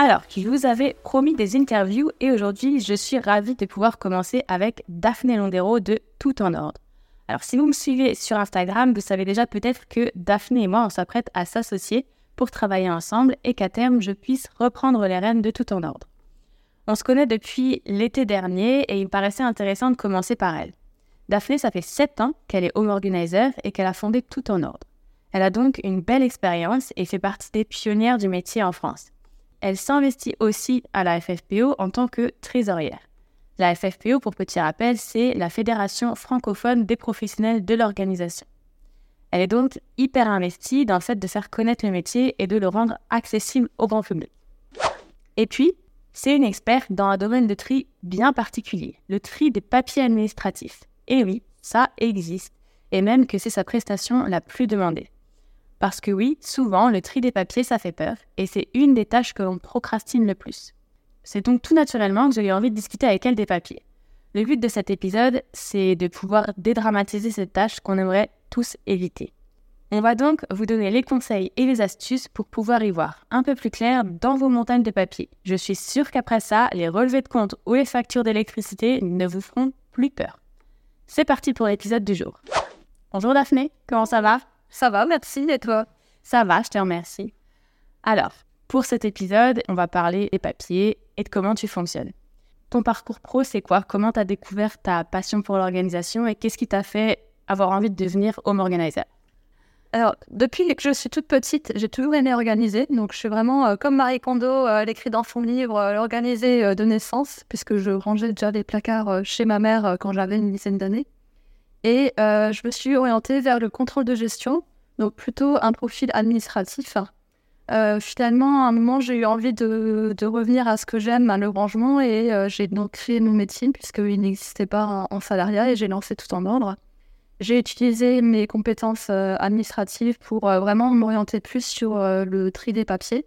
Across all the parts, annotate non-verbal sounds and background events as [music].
alors, je vous avais promis des interviews et aujourd'hui, je suis ravie de pouvoir commencer avec Daphné Londero de Tout en Ordre. Alors, si vous me suivez sur Instagram, vous savez déjà peut-être que Daphné et moi, on s'apprête à s'associer pour travailler ensemble et qu'à terme, je puisse reprendre les rênes de Tout en Ordre. On se connaît depuis l'été dernier et il me paraissait intéressant de commencer par elle. Daphné, ça fait 7 ans qu'elle est home organizer et qu'elle a fondé Tout en Ordre. Elle a donc une belle expérience et fait partie des pionnières du métier en France. Elle s'investit aussi à la FFPO en tant que trésorière. La FFPO, pour petit rappel, c'est la Fédération francophone des professionnels de l'organisation. Elle est donc hyper investie dans le fait de faire connaître le métier et de le rendre accessible au grand public. Et puis, c'est une experte dans un domaine de tri bien particulier, le tri des papiers administratifs. Et oui, ça existe, et même que c'est sa prestation la plus demandée. Parce que oui, souvent, le tri des papiers, ça fait peur, et c'est une des tâches que l'on procrastine le plus. C'est donc tout naturellement que j'ai eu envie de discuter avec elle des papiers. Le but de cet épisode, c'est de pouvoir dédramatiser cette tâche qu'on aimerait tous éviter. On va donc vous donner les conseils et les astuces pour pouvoir y voir un peu plus clair dans vos montagnes de papier. Je suis sûre qu'après ça, les relevés de compte ou les factures d'électricité ne vous feront plus peur. C'est parti pour l'épisode du jour. Bonjour Daphné, comment ça va? Ça va, merci. Et toi? Ça va, je te remercie. Alors, pour cet épisode, on va parler des papiers et de comment tu fonctionnes. Ton parcours pro, c'est quoi? Comment tu as découvert ta passion pour l'organisation et qu'est-ce qui t'a fait avoir envie de devenir home organizer? Alors, depuis que je suis toute petite, j'ai toujours aimé organiser. Donc, je suis vraiment euh, comme Marie Kondo, euh, elle écrit dans son livre euh, l'organiser de naissance, puisque je rangeais déjà des placards chez ma mère quand j'avais une dizaine d'années. Et euh, je me suis orientée vers le contrôle de gestion, donc plutôt un profil administratif. Euh, finalement, à un moment, j'ai eu envie de, revenir à ce que j'aime, le rangement, et euh, j'ai donc créé mon métier, puisqu'il n'existait pas en, salariat, et j'ai lancé tout en ordre. J'ai utilisé mes compétences administratives pour vraiment m'orienter plus sur le tri des papiers,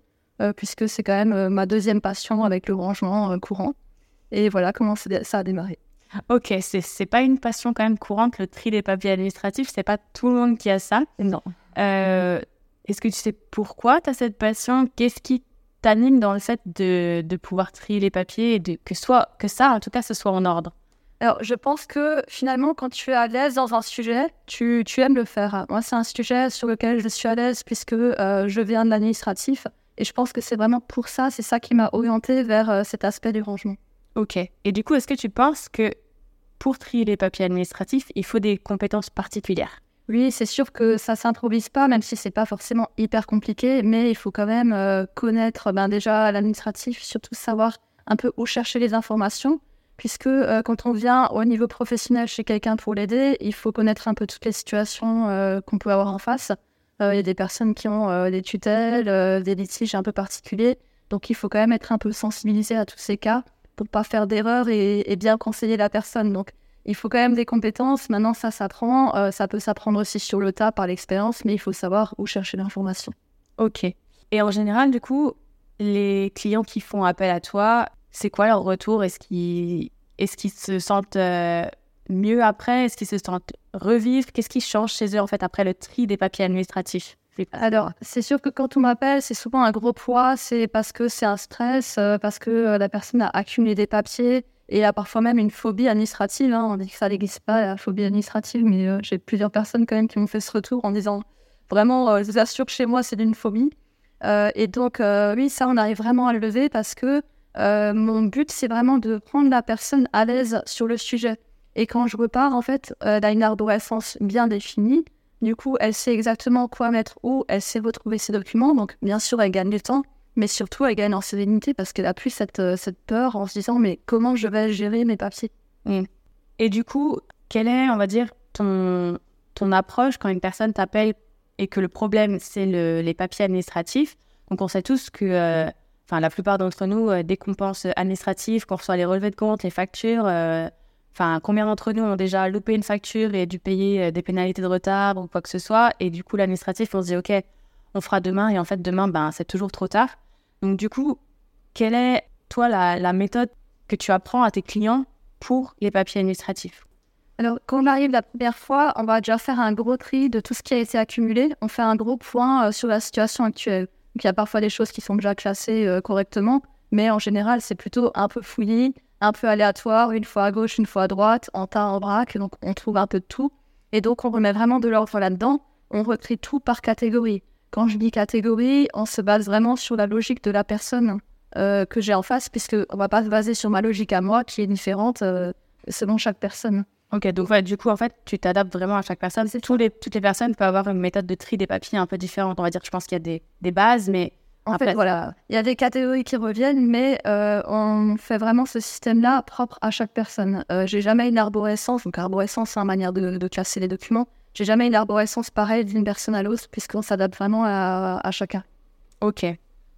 puisque c'est quand même ma deuxième passion avec le rangement courant. Et voilà comment ça a démarré. Ok, c'est pas une passion quand même courante, le tri des papiers administratifs. C'est pas tout le monde qui a ça. Non. Euh, est-ce que tu sais pourquoi tu as cette passion? Qu'est-ce qui t'anime dans le fait de, de, pouvoir trier les papiers et de, que, soit, que ça, en tout cas, ce soit en ordre? Alors, je pense que finalement, quand tu es à l'aise dans un sujet, tu, tu aimes le faire. Moi, c'est un sujet sur lequel je suis à l'aise puisque euh, je viens de l'administratif. Et je pense que c'est vraiment pour ça, c'est ça qui m'a orienté vers euh, cet aspect du rangement. Ok. Et du coup, est-ce que tu penses que pour trier les papiers administratifs, il faut des compétences particulières Oui, c'est sûr que ça s'improvise pas, même si c'est pas forcément hyper compliqué, mais il faut quand même euh, connaître ben, déjà l'administratif, surtout savoir un peu où chercher les informations, puisque euh, quand on vient au niveau professionnel chez quelqu'un pour l'aider, il faut connaître un peu toutes les situations euh, qu'on peut avoir en face. Il y a des personnes qui ont des tutelles, des litiges un peu particuliers, donc il faut quand même être un peu sensibilisé à tous ces cas pour pas faire d'erreur et, bien conseiller la personne. Donc, il faut quand même des compétences. Maintenant, ça s'apprend. Euh, ça peut s'apprendre aussi sur le tas par l'expérience, mais il faut savoir où chercher l'information. Ok. Et en général, du coup, les clients qui font appel à toi, c'est quoi leur retour? Est-ce qu'ils est se sentent euh, mieux après? Est-ce qu'ils se sentent revivre? Qu'est-ce qui change chez eux en fait après le tri des papiers administratifs? Alors, c'est sûr que quand on m'appelle, c'est souvent un gros poids, c'est parce que c'est un stress, euh, parce que euh, la personne a accumulé des papiers et a parfois même une phobie administrative. Hein. On dit que ça n'existe pas, la phobie administrative, mais euh, j'ai plusieurs personnes quand même qui m'ont fait ce retour en disant vraiment, je vous assure que chez moi, c'est d'une phobie. et donc, oui, ça, on arrive vraiment à le lever parce que mon but, c'est vraiment de prendre la personne à l'aise sur le sujet. Et quand je repars, en fait, elle a une arborescence bien définie. Du coup, elle sait exactement quoi mettre où, elle sait retrouver ses documents. Donc, bien sûr, elle gagne du temps, mais surtout, elle gagne en sérénité parce qu'elle a plus cette, euh, cette peur en se disant, mais comment je vais gérer mes papiers mm. Et du coup, quelle est, on va dire, ton, ton approche quand une personne t'appelle et que le problème, c'est le, les papiers administratifs? Donc, on sait tous que, euh, enfin, la plupart d'entre nous, euh, dès qu'on pense administratif, qu'on reçoit les relevés de compte, les factures, enfin, combien d'entre nous ont déjà loupé une facture et dû payer des pénalités de retard ou quoi que ce soit Et du coup, l'administratif, on se dit, OK, on fera demain, et en fait, demain, ben, c'est toujours trop tard. Donc, du coup, quelle est, toi, la, méthode que tu apprends à tes clients pour les papiers administratifs? Alors, quand on arrive la première fois, on va déjà faire un gros tri de tout ce qui a été accumulé. On fait un gros point euh, sur la situation actuelle. Donc, il y a parfois des choses qui sont déjà classées euh, correctement, mais en général, c'est plutôt un peu fouillis, un peu aléatoire, une fois à gauche, une fois à droite, en tas, en braque. Donc, on trouve un peu de tout. Et donc, on remet vraiment de l'ordre là-dedans. On retrie tout par catégorie. Quand je dis catégorie, on se base vraiment sur la logique de la personne euh, que j'ai en face, puisqu'on ne va pas se baser sur ma logique à moi qui est différente euh, selon chaque personne. Ok, donc du coup, en fait, tu t'adaptes vraiment à chaque personne. Tous les, toutes les personnes peuvent avoir une méthode de tri des papiers un peu différente. On va dire, je pense qu'il y a des, des, bases, mais. En fait, voilà, il y a des catégories qui reviennent, mais euh, on fait vraiment ce système-là propre à chaque personne. j'ai jamais une arborescence, donc arborescence, c'est une manière de, de classer les documents. J'ai jamais une arborescence pareille d'une personne à l'autre, puisqu'on s'adapte vraiment à, chacun. Ok.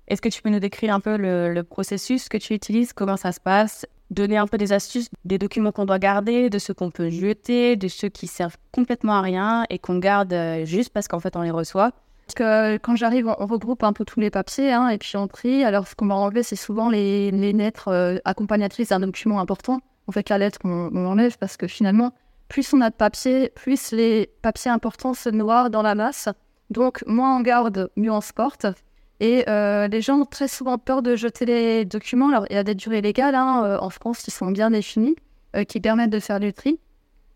Est-ce que tu peux nous décrire un peu le, processus que tu utilises, comment ça se passe, donner un peu des astuces des documents qu'on doit garder, de ceux qu'on peut jeter, de ceux qui servent complètement à rien et qu'on garde euh, juste parce qu'en fait on les reçoit que quand j'arrive, on regroupe un peu tous les papiers hein, et puis on trie. Alors, ce qu'on va enlever, c'est souvent les, lettres euh, accompagnatrices d'un document important. On fait la lettre qu'on enlève parce que finalement, plus on a de papier, plus les papiers importants se noient dans la masse. Donc, moins on garde, mieux on se porte. Et euh, les gens ont très souvent peur de jeter les documents. Alors, il y a des durées légales hein, euh, en France qui sont bien définies, euh, qui permettent de faire du tri.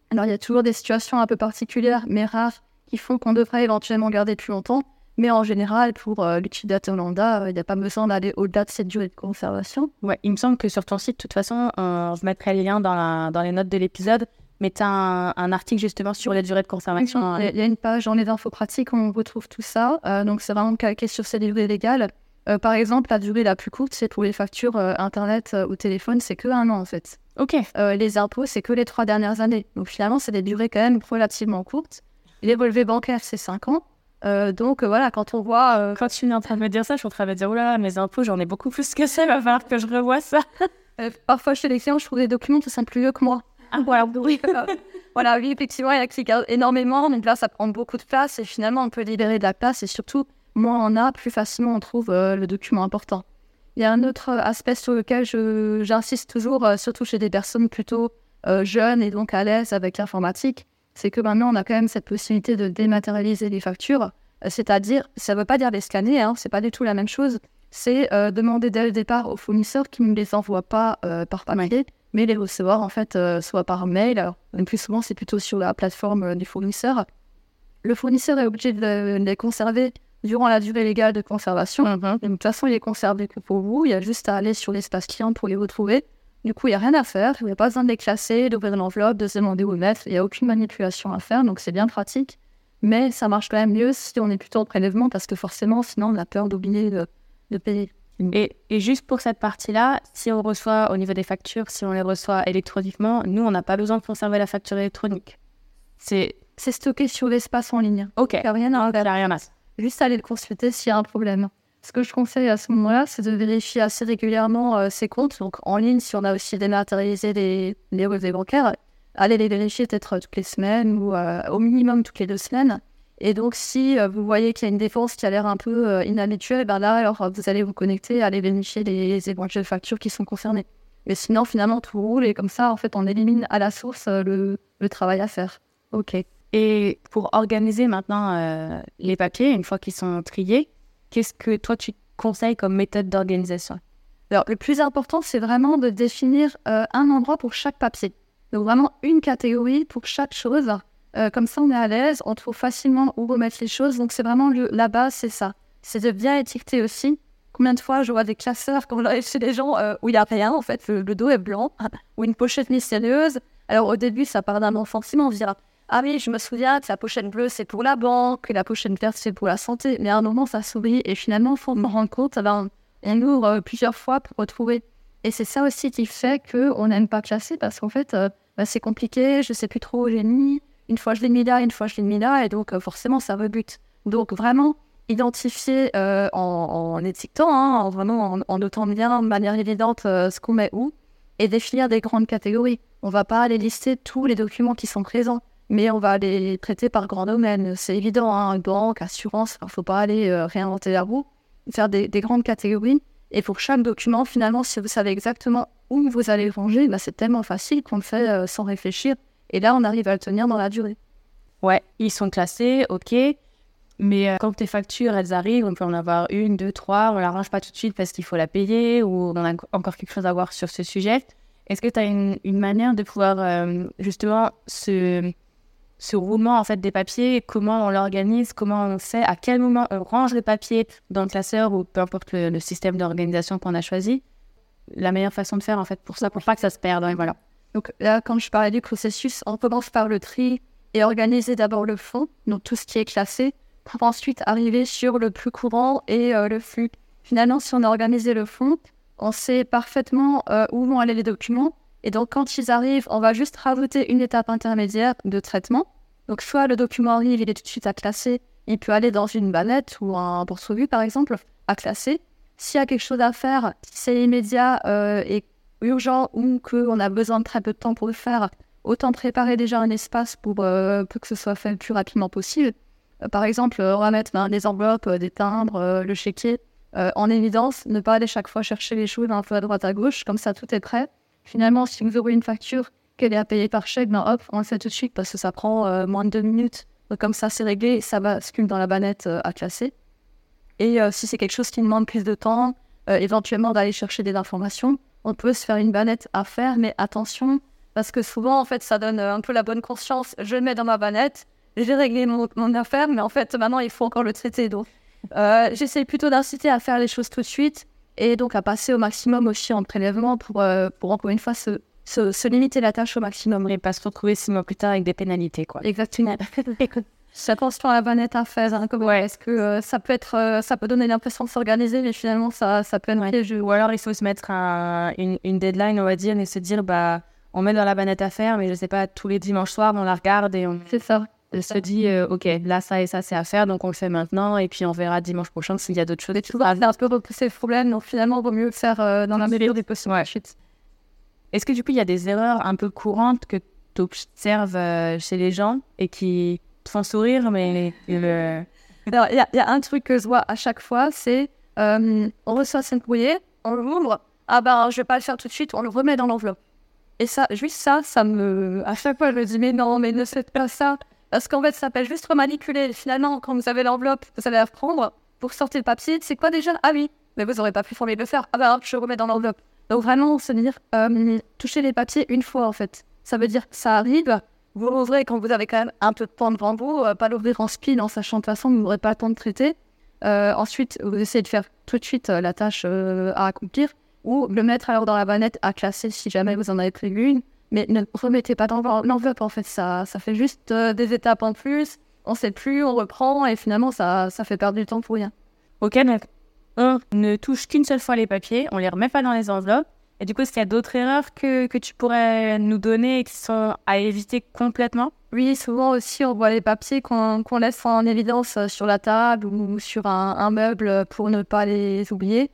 Alors, il y a toujours des situations un peu particulières, mais rares, qui font qu'on devrait éventuellement garder plus longtemps. Mais en général, pour l'utilisateur lambda, il n'y a pas besoin d'aller au-delà de cette durée de conservation. Ouais, il me semble que sur ton site, de toute façon, je mettrai les liens dans, dans les notes de l'épisode mais tu as un, article justement sur la durée de conservation. Il y a une page dans les infos pratiques où on retrouve tout ça. Euh, donc, c'est vraiment calqué sur ces durées légales. Euh, par exemple, la durée la plus courte, c'est pour les factures euh, Internet ou téléphone, c'est que un an en fait. Ok. les impôts, c'est que les trois dernières années. Donc, finalement, c'est des durées quand même relativement courtes. Les relevés bancaires, c'est cinq ans. donc voilà, quand on voit. Quand tu es en train de me dire ça, je suis en train de me dire, oh là, mes impôts, j'en ai beaucoup plus que ça, il va falloir que je revoie ça. [laughs] parfois, chez les clients, je trouve des documents qui sont plus vieux que moi. Ah, voilà, oui. [laughs] voilà, oui, effectivement, il y a qui énormément, donc là, ça prend beaucoup de place et finalement, on peut libérer de la place et surtout, moins on a, plus facilement on trouve euh, le document important. Il y a un autre aspect sur lequel j'insiste toujours, euh, surtout chez des personnes plutôt euh, jeunes et donc à l'aise avec l'informatique, c'est que maintenant, on a quand même cette possibilité de dématérialiser les factures, c'est-à-dire, ça ne veut pas dire les scanner, hein, c'est pas du tout la même chose, c'est demander dès le départ aux fournisseurs qu'ils ne les envoient pas par papier, mais les recevoir en fait euh, soit par mail. Alors, le plus souvent, c'est plutôt sur la plateforme euh, du fournisseur. Le fournisseur est obligé de les conserver durant la durée légale de conservation. Mm-hmm. de toute façon, il est conservé que pour vous. Il y a juste à aller sur l'espace client pour les retrouver. Du coup, il n'y a rien à faire. Il n'y a pas besoin de les classer, d'ouvrir l'enveloppe, de se demander où mettre. Il n'y a aucune manipulation à faire, donc c'est bien pratique. Mais ça marche quand même mieux si on est plutôt en prélèvement parce que forcément, sinon, on a peur d'oublier de payer. Et, juste pour cette partie-là, si on reçoit au niveau des factures, si on les reçoit électroniquement, nous, on n'a pas besoin de conserver la facture électronique. C'est stocké sur l'espace en ligne. Ok. Il n'y a rien à faire. rien à Juste aller le consulter s'il y a un problème. Ce que je conseille à ce moment-là, c'est de vérifier assez régulièrement euh, ses comptes. Donc en ligne, si on a aussi dématérialisé les, les relevés bancaires, allez les vérifier peut-être toutes les semaines ou euh, au minimum toutes les deux semaines. Et donc, si euh, vous voyez qu'il y a une défense qui a l'air un peu euh, inhabituelle, ben là, alors vous allez vous connecter, aller vérifier les, éventuelles factures qui sont concernées. Mais sinon, finalement, tout roule et comme ça, en fait, on élimine à la source euh, le, travail à faire. Ok. Et pour organiser maintenant les papiers, une fois qu'ils sont triés, qu'est-ce que toi tu conseilles comme méthode d'organisation? Alors, le plus important, c'est vraiment de définir un endroit pour chaque papier. Donc, vraiment une catégorie pour chaque chose euh, comme ça, on est à l'aise, on trouve facilement où remettre les choses. Donc, c'est vraiment la base, c'est ça. C'est de bien étiqueter aussi Combien de fois je vois des classeurs quand j'arrive chez des gens euh, où il n'y a rien, en fait, le, dos est blanc, [laughs] ou une pochette mystérieuse. Alors au début, ça part d'un enfant, on dira Ah oui, je me souviens que la pochette bleue c'est pour la banque, que la pochette verte c'est pour la santé. Mais à un moment, ça s'oublie et finalement, il faut me rendre compte, ben, on ouvre euh, plusieurs fois pour retrouver. Et c'est ça aussi qui fait qu'on n'aime pas classer parce qu'en fait, euh, ben, c'est compliqué, je ne sais plus trop où j'ai mis. Une fois je l'ai mis là, une fois je l'ai mis là, et donc forcément, ça rebute. Donc vraiment, identifier euh, en, en, étiquetant, hein, en, vraiment en, notant bien de manière évidente euh, ce qu'on met où, et définir des grandes catégories. On va pas aller lister tous les documents qui sont présents, mais on va les traiter par grand domaine. C'est évident, hein, banque, assurance, il ne faut pas aller euh, réinventer la roue, faire des, grandes catégories. Et pour chaque document, finalement, si vous savez exactement où vous allez ranger, bah, c'est tellement facile qu'on le fait sans réfléchir. Et là, on arrive à le tenir dans la durée. Ouais, ils sont classés, ok. Mais euh, quand tes factures, elles arrivent, on peut en avoir une, deux, trois, on la range pas tout de suite parce qu'il faut la payer ou on a encore quelque chose à voir sur ce sujet. Est-ce que tu as une, manière de pouvoir euh, justement ce, ce roulement en fait des papiers, comment on l'organise, comment on sait à quel moment on range les papiers dans le classeur ou peu importe le, système d'organisation qu'on a choisi La meilleure façon de faire en fait pour ça, pour pas que ça se perde. Hein, voilà. Donc là, quand je parlais du processus, on commence par le tri et organiser d'abord le fond, donc tout ce qui est classé pour ensuite arriver sur le plus courant et euh, le flux. Finalement, si on a organisé le fond, on sait parfaitement euh, où vont aller les documents. Et donc, quand ils arrivent, on va juste rajouter une étape intermédiaire de traitement. Donc, soit le document arrive, il est tout de suite à classer, il peut aller dans une banette ou un porte-revue, par exemple, à classer. S'il y a quelque chose à faire, si c'est immédiat euh, et urgent ou qu'on a besoin de très peu de temps pour le faire, autant préparer déjà un espace pour, pour que ce soit fait le plus rapidement possible. Euh, par exemple, on va mettre ben, des enveloppes, euh, des timbres, euh, le chéquier en évidence, ne pas aller chaque fois chercher les choses un peu à droite à gauche, comme ça tout est prêt. Finalement, si vous aurez une facture qu'elle est à payer par chèque, ben hop, on le fait tout de suite parce que ça prend moins de deux minutes. Comme ça, c'est réglé, ça bascule dans la banette à classer. Et si c'est quelque chose qui demande plus de temps, éventuellement d'aller chercher des informations, on peut se faire une banette à faire, mais attention, parce que souvent, en fait, ça donne un peu la bonne conscience. Je le mets dans ma banette, j'ai réglé mon, affaire, mais en fait, maintenant, il faut encore le traiter. Donc, euh, j'essaie plutôt d'inciter à faire les choses tout de suite et donc à passer au maximum aussi en prélèvement pour, euh, pour encore une fois, se, se, limiter la tâche au maximum. Et pas se retrouver six mois plus tard avec des pénalités, quoi. Exactement. [laughs] attention à la banette à faire. Hein, ouais. Est-ce que euh, ça peut être, ça peut donner l'impression de s'organiser, mais finalement ça, ça peut être ouais. Ou alors il faut se mettre une, une, deadline, on va dire, et se dire bah on met dans la banette à faire, mais je sais pas tous les dimanches soirs on la regarde et on. C'est ça se dit, euh, OK, là, ça et ça, c'est à faire, donc on le fait maintenant, et puis on verra dimanche prochain s'il y a d'autres choses. Et tout va un peu repousser le problème, donc finalement, il vaut mieux le faire euh, dans la meilleure des possibles. Ouais. Est-ce que du coup, il y a des erreurs un peu courantes que tu observes euh, chez les gens et qui te font sourire, mais. [laughs] il y, a un truc que je vois à chaque fois, c'est on reçoit un courrier, on l'ouvre, ah ben, je vais pas le faire tout de suite, on le remet dans l'enveloppe. Et ça, juste ça, ça me. À chaque fois, je me dis, mais non, mais ne faites pas ça. Parce qu'en fait, ça s'appelle juste remanipuler. Finalement, quand vous avez l'enveloppe, vous allez la reprendre pour sortir le papier. C'est quoi déjà? Ah oui, mais vous n'aurez pas pu former de le faire. Ah bah je remets dans l'enveloppe. Donc vraiment, se dire, euh, toucher les papiers une fois en fait. Ça veut dire ça arrive, vous l'ouvrez quand vous avez quand même un peu de temps devant vous, euh, pas l'ouvrir en speed en sachant de toute façon que vous n'aurez pas le temps de traiter. Euh, ensuite, vous essayez de faire tout de suite la tâche à accomplir ou le mettre alors dans la banette à classer si jamais vous en avez prévu une. Mais ne remettez pas dans l'enveloppe, en fait, ça, ça fait juste euh, des étapes en plus. On sait plus, on reprend et finalement, ça, ça fait perdre du temps pour rien. Ok, donc on ne touche qu'une seule fois les papiers, on les remet pas dans les enveloppes. Et du coup, est-ce qu'il y a d'autres erreurs que, que tu pourrais nous donner et qui sont à éviter complètement? Oui, souvent aussi, on voit les papiers qu'on laisse en évidence euh, sur la table ou sur un, un, meuble pour ne pas les oublier.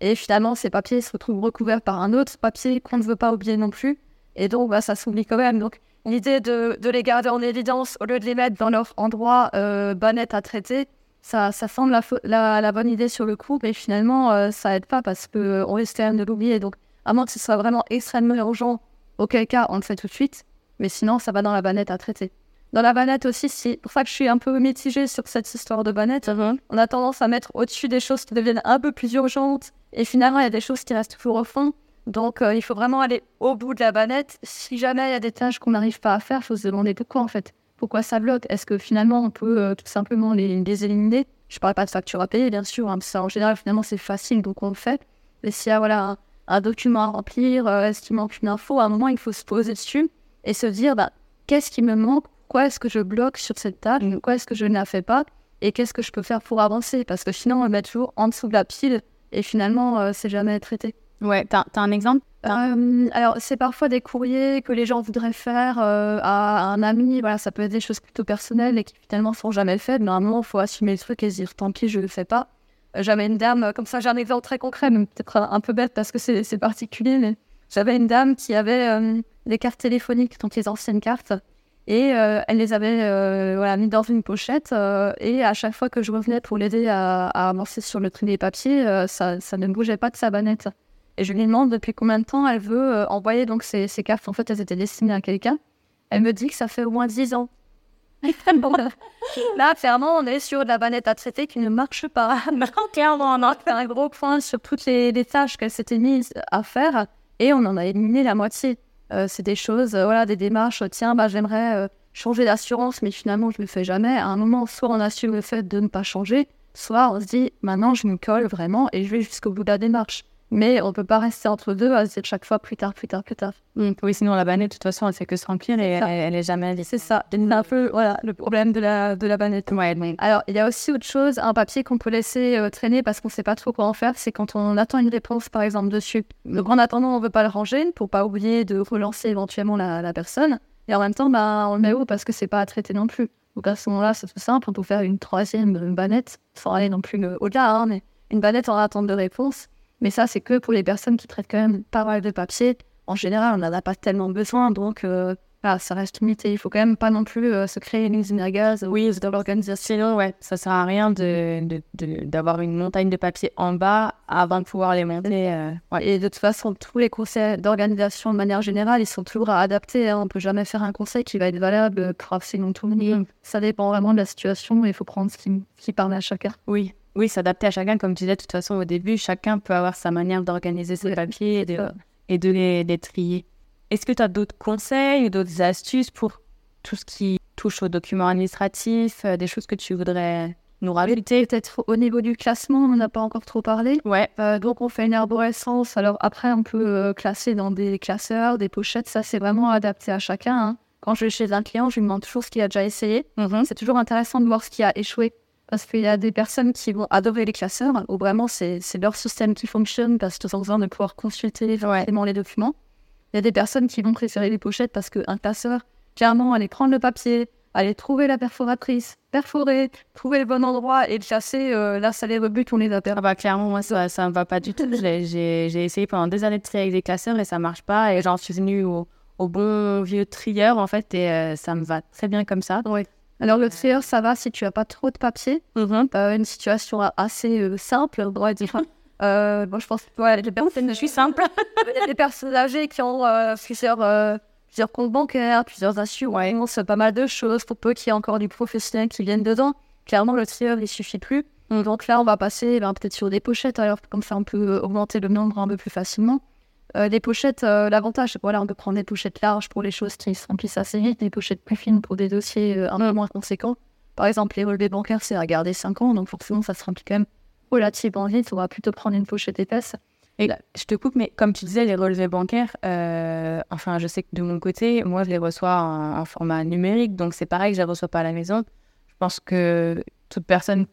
Et finalement, ces papiers se retrouvent recouverts par un autre papier qu'on ne veut pas oublier non plus. Et donc, bah, ça s'oublie quand même. Donc, l'idée de, de, les garder en évidence au lieu de les mettre dans leur endroit euh, à traiter, ça, ça semble la, la, bonne idée sur le coup, mais finalement, euh, ça aide pas parce qu'on euh, risque quand même de l'oublier. Donc, à moins que ce soit vraiment extrêmement urgent, auquel cas, on le fait tout de suite. Mais sinon, ça va dans la banette à traiter. Dans la banette aussi, c'est pour ça que je suis un peu mitigée sur cette histoire de banette. On a tendance à mettre au-dessus des choses qui deviennent un peu plus urgentes. Et finalement, il y a des choses qui restent toujours au fond. Donc, euh, il faut vraiment aller au bout de la banette. Si jamais il y a des tâches qu'on n'arrive pas à faire, il faut se demander pourquoi en fait. Pourquoi ça bloque? Est-ce que finalement on peut euh, tout simplement les, éliminer? Je parle pas de facture à payer, bien sûr. Hein, en général, finalement, c'est facile, donc on le fait. Mais s'il y a voilà, un, document à remplir, euh, est-ce qu'il manque une info, à un moment, il faut se poser dessus et se dire bah, qu'est-ce qui me manque? Quoi est-ce que je bloque sur cette tâche? Quoi est-ce que je ne la fais pas? Et qu'est-ce que je peux faire pour avancer? Parce que sinon, on met toujours en dessous de la pile et finalement, c'est jamais traité. Ouais, t'as as un exemple? Euh, Alors, c'est parfois des courriers que les gens voudraient faire euh, à un ami. Voilà, ça peut être des choses plutôt personnelles et qui finalement sont jamais faites. Mais à un moment, il faut assumer le truc et dire tant pis, je le fais pas. Euh, j'avais une dame, comme ça, j'ai un exemple très concret, mais peut-être un peu bête parce que c'est particulier. Mais j'avais une dame qui avait des cartes téléphoniques, donc les anciennes cartes. Et elle les avait voilà, mis dans une pochette. et à chaque fois que je revenais pour l'aider à, à, avancer sur le tri des papiers, ça, ça ne bougeait pas de sa banette. Et je lui demande depuis combien de temps elle veut euh, envoyer donc ces, ces, cartes. En fait, elles étaient destinées à quelqu'un. Elle me dit que ça fait au moins 10 ans. [laughs] là, clairement, on est sur de la banette à traiter qui ne marche pas. [laughs] clairement, on a fait un gros point sur toutes les, tâches qu'elle s'était mise à faire et on en a éliminé la moitié. Euh, c'est des choses, euh, voilà, des démarches. Tiens, bah, j'aimerais changer d'assurance, mais finalement, je ne le fais jamais. À un moment, soit on assume le fait de ne pas changer, soit on se dit, maintenant, je me colle vraiment et je vais jusqu'au bout de la démarche. Mais on peut pas rester entre deux à dire chaque fois plus tard, plus tard, plus tard. Mm. Oui, sinon la banette, de toute façon, elle fait que se remplir et elle, est jamais C'est ça. C'est un peu voilà, le problème de la, de la banette. Ouais, Alors, il y a aussi autre chose, un papier qu'on peut laisser euh, traîner parce qu'on sait pas trop quoi en faire, c'est quand on attend une réponse, par exemple, dessus. Donc, en attendant, on veut pas le ranger pour pas oublier de relancer éventuellement la, la personne. Et en même temps, bah, on le met où parce que c'est pas à traiter non plus. Donc, à ce moment-là, c'est tout simple. On peut faire une troisième banette, sans aller non plus au-delà, hein, mais une banette en attente de réponse mais ça, c'est que pour les personnes qui traitent quand même pas mal de papier. En général, on n'en a pas tellement besoin, donc euh, ça reste limité. Il faut quand même pas non plus euh, se créer une usine à gaz. Oui, dans l'organisation, ouais, ça sert à rien de, d'avoir une montagne de papier en bas avant de pouvoir les monter. Euh, Et de toute façon, tous les conseils d'organisation de manière générale, ils sont toujours à adapter. Hein. On peut jamais faire un conseil qui va être valable pour absolument tout le monde. Mm. Ça dépend vraiment de la situation et il faut prendre ce qui, qui parle à chacun. Oui, oui, s'adapter à chacun, comme tu disais, de toute façon, au début, chacun peut avoir sa manière d'organiser ses papiers et de, et de les, trier. Est-ce que tu as d'autres conseils ou d'autres astuces pour tout ce qui touche aux documents administratifs, euh, des choses que tu voudrais nous rajouter Peut-être au niveau du classement, on n'a pas encore trop parlé. Ouais. Euh, donc, on fait une arborescence. Alors, après, on peut euh, classer dans des classeurs, des pochettes. Ça, c'est vraiment adapté à chacun. Hein. Quand je vais chez un client, je lui demande toujours ce qu'il a déjà essayé. Mm-hmm. C'est toujours intéressant de voir ce qui a échoué parce qu'il y a des personnes qui vont adorer les classeurs, où vraiment c'est leur système qui fonctionne parce qu'ils ont besoin de pouvoir consulter vraiment les documents. Il y a des personnes qui vont préférer les pochettes parce qu'un classeur, clairement, aller prendre le papier, aller trouver la perforatrice, perforer, trouver le bon endroit et le chasser, euh, là, ça les rebute, on les a Ah bah, clairement, moi, ça ne me va pas du tout. J'ai essayé pendant des années de trier avec des classeurs et ça marche pas. Et j'en suis venue au, bon vieux trieur, en fait, et euh, ça me va très bien comme ça. Oui. Alors, le trieur, ça va si tu n'as pas trop de papier. Mm-hmm. Euh, une situation assez euh, simple, on pourrait dire. [laughs] Euh, bon, je pense que ouais, les personnes, je suis simple. [laughs] les personnes âgées qui ont plusieurs, plusieurs comptes bancaires, plusieurs assurances, pas mal de choses, pour peu qu'il y ait encore du professionnel qui viennent dedans. Clairement, le trieur, il suffit plus. Mm. Donc là, on va passer ben, peut-être sur des pochettes, alors comme ça, on peut augmenter le nombre un peu plus facilement. Euh, des pochettes, euh, l'avantage, c'est voilà, on peut prendre des pochettes larges pour les choses qui se remplissent assez vite, des pochettes plus fines pour des dossiers euh, un peu moins conséquents. Par exemple, les relevés bancaires, c'est à garder 5 ans, donc forcément, ça se remplit quand même relativement vite. On va plutôt prendre une pochette épaisse. Et je te coupe, mais comme tu disais, les relevés bancaires, enfin, je sais que de mon côté, moi, je les reçois en, format numérique, donc c'est pareil, je les reçois pas à la maison. Je pense que toute personne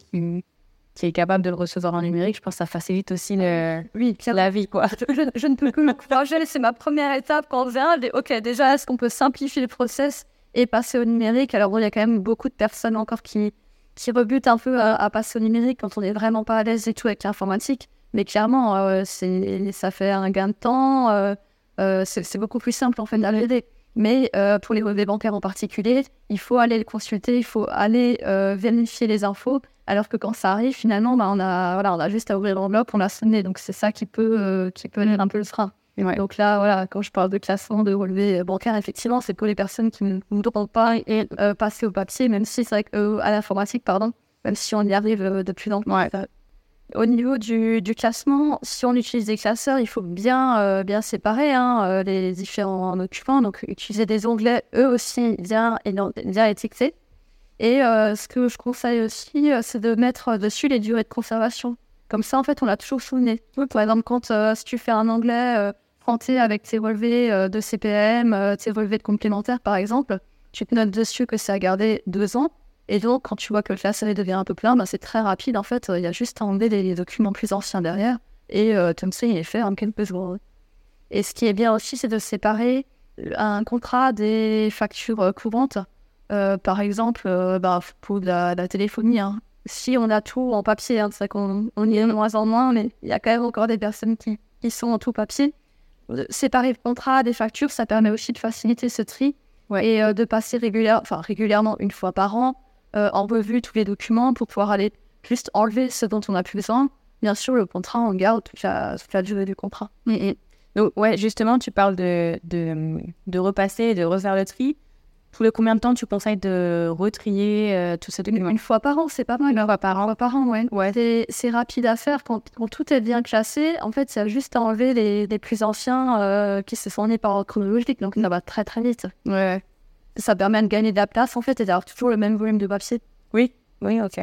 qui est capable de le recevoir en numérique, je pense que ça facilite aussi le, oui, la vie. Quoi. Je, ne peux que l'encourager, c'est ma première étape quand on vient. Ok, déjà, est-ce qu'on peut simplifier le process et passer au numérique? Alors, il y a quand même beaucoup de personnes encore qui, qui rebutent un peu à, passer au numérique quand on n'est vraiment pas à l'aise et tout avec l'informatique. Mais clairement, euh, c'est, ça fait un gain de temps. Euh, euh, c'est, beaucoup plus simple en fait d'aller mais pour les relevés bancaires en particulier, il faut aller le consulter, il faut aller vérifier les infos alors que quand ça arrive, finalement, bah, on, a, voilà, on a juste à ouvrir l'enveloppe, on l'a sonné. Donc, c'est ça qui peut, euh, qui peut être un peu le frein. Donc là, voilà, quand je parle de classement, de relevé bancaire, effectivement, c'est pour les personnes qui ne voudront pas et, euh, passer au papier, même si c'est euh, à l'informatique, pardon, même si on y arrive depuis longtemps. Au niveau du, du, classement, si on utilise des classeurs, il faut bien, bien séparer hein, les différents documents. Donc, utiliser des onglets, eux aussi, bien, bien étiquetés. Et euh, ce que je conseille aussi, euh, c'est de mettre dessus les durées de conservation. Comme ça, en fait, on l'a toujours souligné. Par exemple, quand si tu fais un anglais fronté avec tes relevés de CPM, tes relevés de complémentaires, par exemple, tu te notes dessus que ça a gardé deux ans. Et donc, quand tu vois que le classeur devient un peu plein, ben, c'est très rapide. En fait, il y a juste à enlever les, documents plus anciens derrière. Et euh, comme il est fait en quelques secondes. Et ce qui est bien aussi, c'est de séparer un contrat des factures euh, courantes. Euh, par exemple, bah, pour la, téléphonie, hein. si on a tout en papier, hein, c'est qu'on on y est de moins en moins, mais il y a quand même encore des personnes qui, qui sont en tout papier. Séparer le contrat des factures, ça permet aussi de faciliter ce tri et de passer régulière, enfin, régulièrement, une fois par an, en revue tous les documents pour pouvoir aller juste enlever ce dont on n'a plus besoin bien sûr, le contrat, on garde toute la, durée du contrat. Donc, ouais, justement, tu parles de, de, de repasser, de refaire le tri. Tous les combien de temps tu conseilles de retrier euh, tout ça une, fois par an, c'est pas mal. Une fois par an. Une fois par an, ouais. ouais. C'est rapide à faire. Quand, tout est bien classé, en fait, c'est juste à enlever les, les plus anciens euh, qui se sont nés par ordre chronologique. Donc, ça va très, très vite. Ouais. Ça permet de gagner de la place, en fait, et d'avoir toujours le même volume de papier. Oui, oui, ok.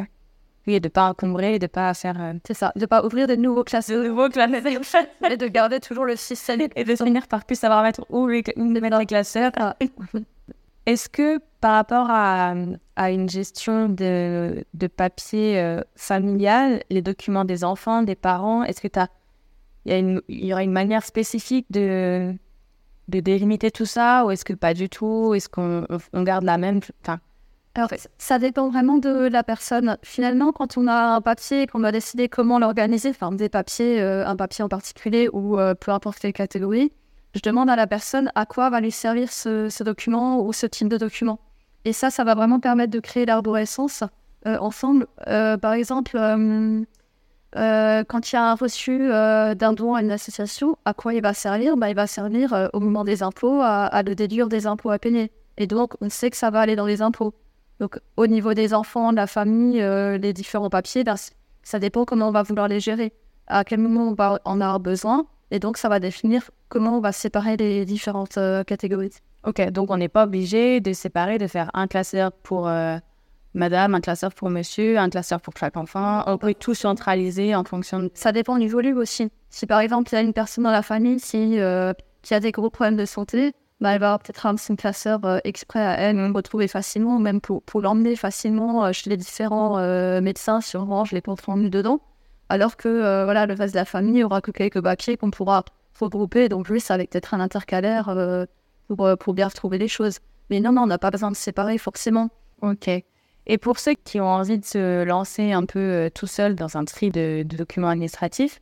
Oui, de ne pas encombrer, de ne pas faire. Euh, c'est ça, de ne pas ouvrir de nouveaux classes. De nouveaux classes. [laughs] et de garder toujours le système. Et de finir par plus savoir mettre où, les, mettre les classeurs. Ah. [laughs] Est-ce que par rapport à, à une gestion de, de papier euh, familial, les documents des enfants, des parents, est-ce que tu il y, y aura une manière spécifique de, de délimiter tout ça ou est-ce que pas du tout? Est-ce qu'on on garde la même enfin, alors, ça dépend vraiment de la personne. Finalement, quand on a un papier et qu'on doit décider comment l'organiser, enfin des papiers, euh, un papier en particulier ou euh, peu importe quelle catégorie, je demande à la personne à quoi va lui servir ce, document ou ce type de document. Et ça, ça va vraiment permettre de créer l'arborescence euh, ensemble. par exemple, quand il y a un reçu d'un don à une association, à quoi il va servir? Bah, Il va servir au moment des impôts à, à le déduire des impôts à payer. Et donc, on sait que ça va aller dans les impôts. Donc, au niveau des enfants, de la famille, euh, les différents papiers, ben, ça dépend comment on va vouloir les gérer, à quel moment on va en avoir besoin. Et donc, ça va définir comment on va séparer les différentes euh, catégories. Ok, donc on n'est pas obligé de séparer, de faire un classeur pour euh, madame, un classeur pour monsieur, un classeur pour chaque enfant. On peut tout centraliser en fonction de... Ça dépend du volume aussi. Si par exemple, il y a une personne dans la famille qui, qui a des gros problèmes de santé, bah, elle va avoir peut-être un petit classeur euh, exprès à elle, retrouver facilement, même pour, pour l'emmener facilement euh, chez les différents euh, médecins si on range les comptes rendus dedans. Alors que voilà, le reste de la famille aura que quelques papiers qu'on pourra regrouper, donc juste avec peut-être un intercalaire pour, pour bien retrouver les choses. Mais non, non, on n'a pas besoin de séparer forcément. Ok. Et pour ceux qui ont envie de se lancer un peu tout seul dans un tri de documents administratifs,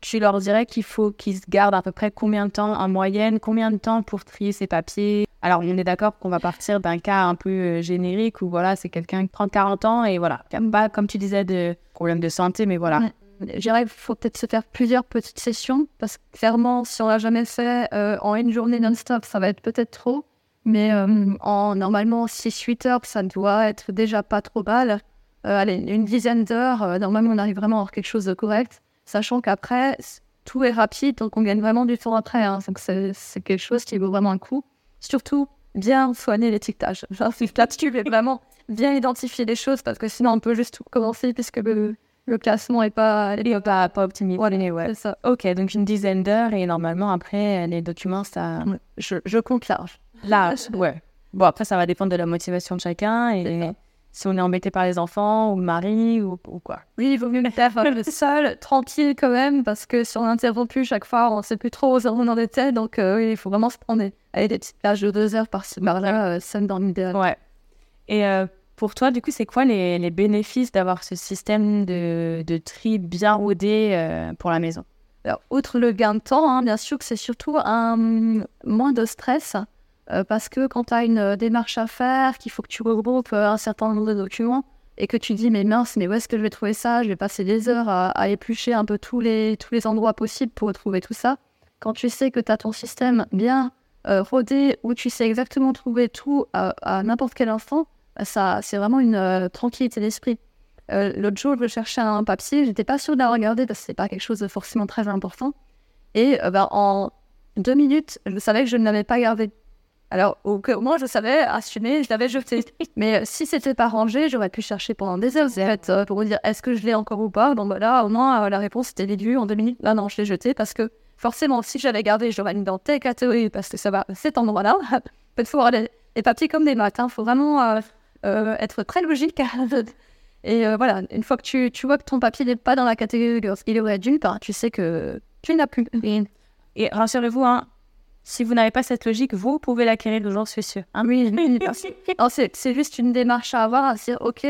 tu leur dirais qu'il faut qu'ils se gardent à peu près combien de temps en moyenne, combien de temps pour trier ses papiers? Alors, on est d'accord qu'on va partir d'un cas un peu euh, générique où voilà, c'est quelqu'un qui 30-40 ans et voilà, pas comme tu disais de problèmes de santé, mais voilà. Je dirais qu'il faut peut-être se faire plusieurs petites sessions parce que clairement, si on l'a jamais fait euh, en une journée non-stop, ça va être peut-être trop. Mais euh, en normalement 6-8 heures, ça doit être déjà pas trop mal. allez, une dizaine d'heures, normalement, on arrive vraiment à avoir quelque chose de correct sachant qu'après, tout est rapide, donc on gagne vraiment du temps après. Hein. Donc c'est quelque chose qui vaut vraiment un coup. Surtout, bien soigner l'étiquetage. Là-dessus, vraiment bien identifier les choses parce que sinon, on peut juste tout commencer puisque le, le classement n'est pas, pas, pas optimisé. Ouais, ça. Ok, donc une dizaine d'heures et normalement, après, les documents, ça. Je, je compte large. Large, ouais. Bon, après, ça va dépendre de la motivation de chacun et si on est embêté par les enfants ou le mari ou, quoi. Oui, il vaut mieux le faire [laughs] seul, tranquille quand même, parce que si on interrompt chaque fois, on ne sait plus trop où on en était. Donc euh, oui, il faut vraiment se prendre des, des petites plages de deux heures par-ci par-là, euh, ça me dans l'idéal. Ouais. Et euh, pour toi, du coup, c'est quoi les, les bénéfices d'avoir ce système de, tri bien rodé pour la maison? Outre le gain de temps, hein, bien sûr que c'est surtout un moins de stress. Euh, parce que quand tu as une euh, démarche à faire, qu'il faut que tu regroupes euh, un certain nombre de documents et que tu dis mais mince, mais où est-ce que je vais trouver ça? Je vais passer des heures à, éplucher un peu tous les, tous les endroits possibles pour retrouver tout ça. Quand tu sais que tu as ton système bien rodé, où tu sais exactement trouver tout à, n'importe quel instant, ça, c'est vraiment une tranquillité d'esprit. L'autre jour, je cherchais un papier, j'étais pas sûre de la regarder parce que c'est pas quelque chose de forcément très important. Et ben, en deux minutes, je savais que je ne l'avais pas gardé. Alors, au, moins, je savais assumer, je l'avais jeté. [laughs] Mais si c'était pas rangé, j'aurais pu chercher pendant des heures en fait, euh, pour me dire est-ce que je l'ai encore ou pas? Bon, bah là, au moins, euh, la réponse était déduite en deux minutes. Là, non, je l'ai jeté parce que forcément, si j'avais gardé, j'aurais mis dans telle catégorie parce que ça va cet endroit-là. [laughs] Il faut avoir les, les papiers comme des maths. Il faut vraiment euh, euh, être très logique. Et euh, voilà, une fois que tu, tu vois que ton papier n'est pas dans la catégorie il aurait dû, ben, tu sais que tu n'as plus. Et, et rassurez-vous, hein, si vous n'avez pas cette logique, vous pouvez l'acquérir, j'en suis sûre. Ah oui, [laughs] c'est juste une démarche à avoir, à se dire, ok,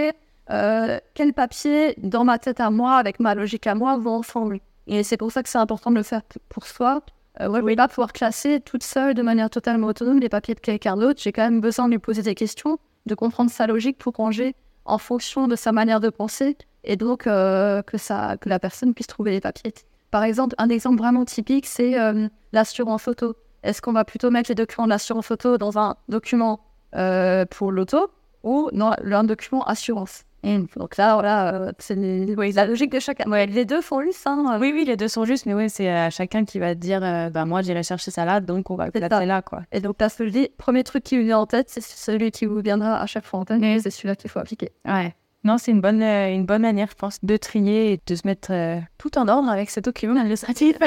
euh, quel papier dans ma tête à moi, avec ma logique à moi, vont ensemble. Et c'est pour ça que c'est important de le faire pour soi. Euh, moi, je ne vais pas pouvoir classer toute seule de manière totalement autonome les papiers de quelqu'un d'autre. J'ai quand même besoin de lui poser des questions, de comprendre sa logique pour ranger en fonction de sa manière de penser et donc euh, que, ça, que la personne puisse trouver les papiers. Par exemple, un exemple vraiment typique, c'est euh, l'assurance photo. Est-ce qu'on va plutôt mettre les documents de l'assurance photo dans un document euh, pour l'auto ou dans un document assurance? Donc là, voilà, euh, c'est oui, la logique de chacun. Ouais, les deux font juste. Hein, Oui, oui, les deux sont justes, mais oui, c'est à chacun qui va dire euh, bah, moi, j'irai chercher ça là, donc on va placer là, quoi. Et donc, parce que je dis, premier truc qui vous vient en tête, c'est celui qui vous viendra à chaque fois en tête. C'est celui-là qu'il faut appliquer. Ouais. Non, c'est une bonne, euh, une bonne manière, je pense, de trier et de se mettre euh, tout en ordre avec ce document administratif. [laughs]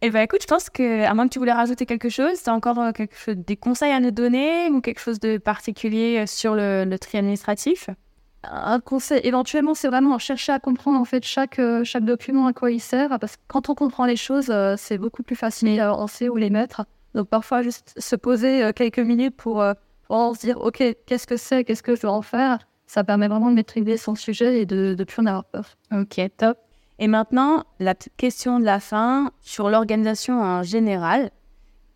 Eh ben écoute, je pense que, à moins que tu voulais rajouter quelque chose, tu as encore euh, quelque chose, des conseils à nous donner ou quelque chose de particulier euh, sur le, le tri administratif? Un conseil, éventuellement, c'est vraiment chercher à comprendre en fait chaque, euh, chaque document à quoi il sert, parce que quand on comprend les choses, c'est beaucoup plus facile, on sait où les mettre. Donc parfois, juste se poser quelques minutes pour, pour se dire, ok, qu'est-ce que c'est, qu'est-ce que je dois en faire, ça permet vraiment de maîtriser son sujet et de ne plus en avoir peur. Ok, top. Et maintenant, la question de la fin sur l'organisation en général.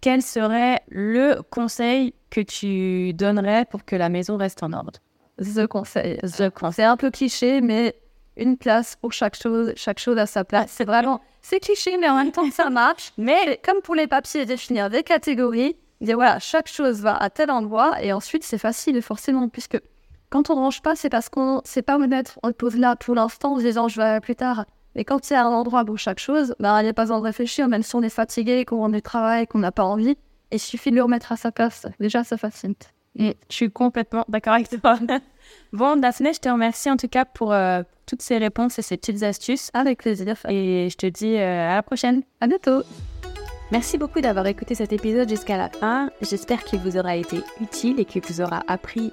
Quel serait le conseil que tu donnerais pour que la maison reste en ordre? The conseil. The conseil. C'est un peu cliché, mais une place pour chaque chose, chaque chose à sa place. C'est vraiment, c'est cliché, mais en même temps, ça marche. [laughs] Mais comme pour les papiers, définir des catégories, dire voilà, chaque chose va à tel endroit, et ensuite, c'est facile, forcément, puisque quand on range pas, c'est parce qu'on sait pas où mettre. On le pose là pour l'instant en se disant je vais plus tard. Mais quand il y a un endroit pour chaque chose, bah, il n'y a pas besoin de réfléchir, même si on est fatigué, qu'on rentre du travail, qu'on n'a pas envie. Il suffit de le remettre à sa place. Déjà, ça facilite. Et je suis complètement d'accord avec toi. [laughs] bon, Daphné, je te remercie en tout cas pour euh, toutes ces réponses et ces petites astuces. Avec plaisir. Et je te dis euh, à la prochaine. À bientôt. Merci beaucoup d'avoir écouté cet épisode jusqu'à la fin. J'espère qu'il vous aura été utile et qu'il vous aura appris